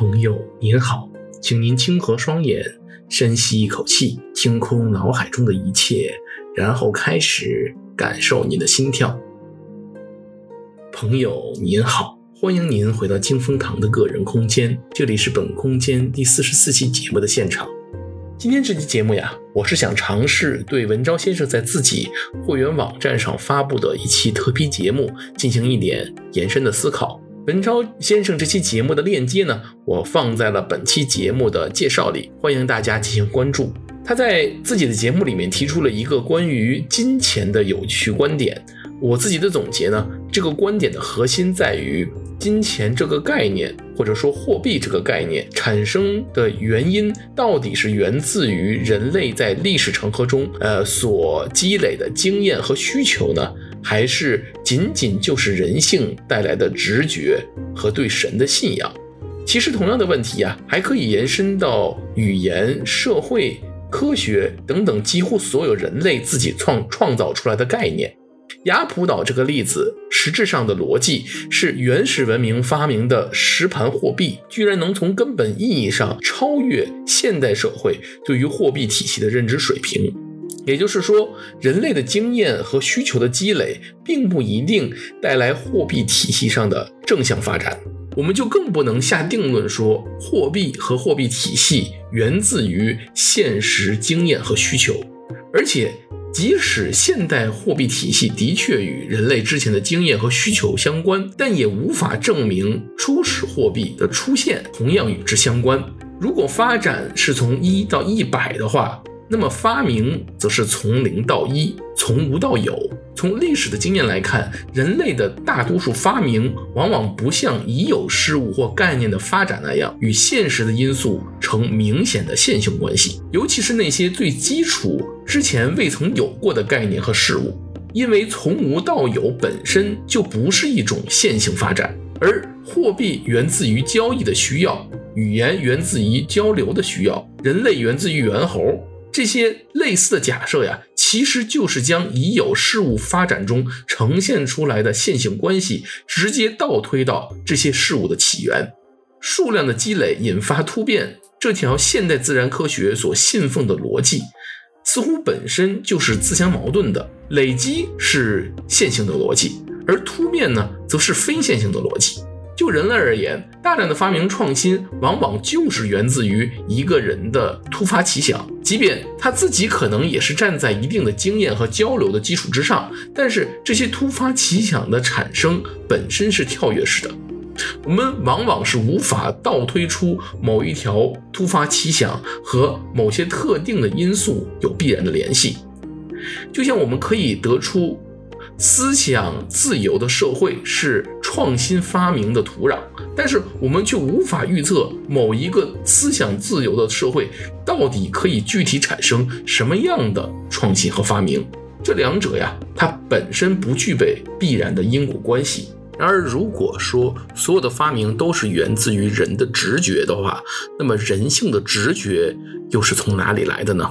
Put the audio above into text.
朋友您好，请您轻合双眼，深吸一口气，清空脑海中的一切，然后开始感受您的心跳。朋友您好，欢迎您回到清风堂的个人空间，这里是本空间第四十四期节目的现场。今天这期节目呀，我是想尝试对文昭先生在自己会员网站上发布的一期特批节目进行一点延伸的思考。文超先生这期节目的链接呢，我放在了本期节目的介绍里，欢迎大家进行关注。他在自己的节目里面提出了一个关于金钱的有趣观点。我自己的总结呢，这个观点的核心在于金钱这个概念，或者说货币这个概念产生的原因，到底是源自于人类在历史长河中呃所积累的经验和需求呢？还是仅仅就是人性带来的直觉和对神的信仰？其实同样的问题啊，还可以延伸到语言、社会、科学等等几乎所有人类自己创创造出来的概念。雅普岛这个例子，实质上的逻辑是原始文明发明的实盘货币，居然能从根本意义上超越现代社会对于货币体系的认知水平。也就是说，人类的经验和需求的积累，并不一定带来货币体系上的正向发展。我们就更不能下定论说，货币和货币体系源自于现实经验和需求。而且，即使现代货币体系的确与人类之前的经验和需求相关，但也无法证明初始货币的出现同样与之相关。如果发展是从一到一百的话，那么发明则是从零到一，从无到有。从历史的经验来看，人类的大多数发明往往不像已有事物或概念的发展那样，与现实的因素成明显的线性关系。尤其是那些最基础、之前未曾有过的概念和事物，因为从无到有本身就不是一种线性发展，而货币源自于交易的需要，语言源自于交流的需要，人类源自于猿猴。这些类似的假设呀，其实就是将已有事物发展中呈现出来的线性关系，直接倒推到这些事物的起源。数量的积累引发突变，这条现代自然科学所信奉的逻辑，似乎本身就是自相矛盾的。累积是线性的逻辑，而突变呢，则是非线性的逻辑。就人类而言，大量的发明创新往往就是源自于一个人的突发奇想，即便他自己可能也是站在一定的经验和交流的基础之上，但是这些突发奇想的产生本身是跳跃式的，我们往往是无法倒推出某一条突发奇想和某些特定的因素有必然的联系，就像我们可以得出。思想自由的社会是创新发明的土壤，但是我们却无法预测某一个思想自由的社会到底可以具体产生什么样的创新和发明。这两者呀，它本身不具备必然的因果关系。然而，如果说所有的发明都是源自于人的直觉的话，那么人性的直觉又是从哪里来的呢？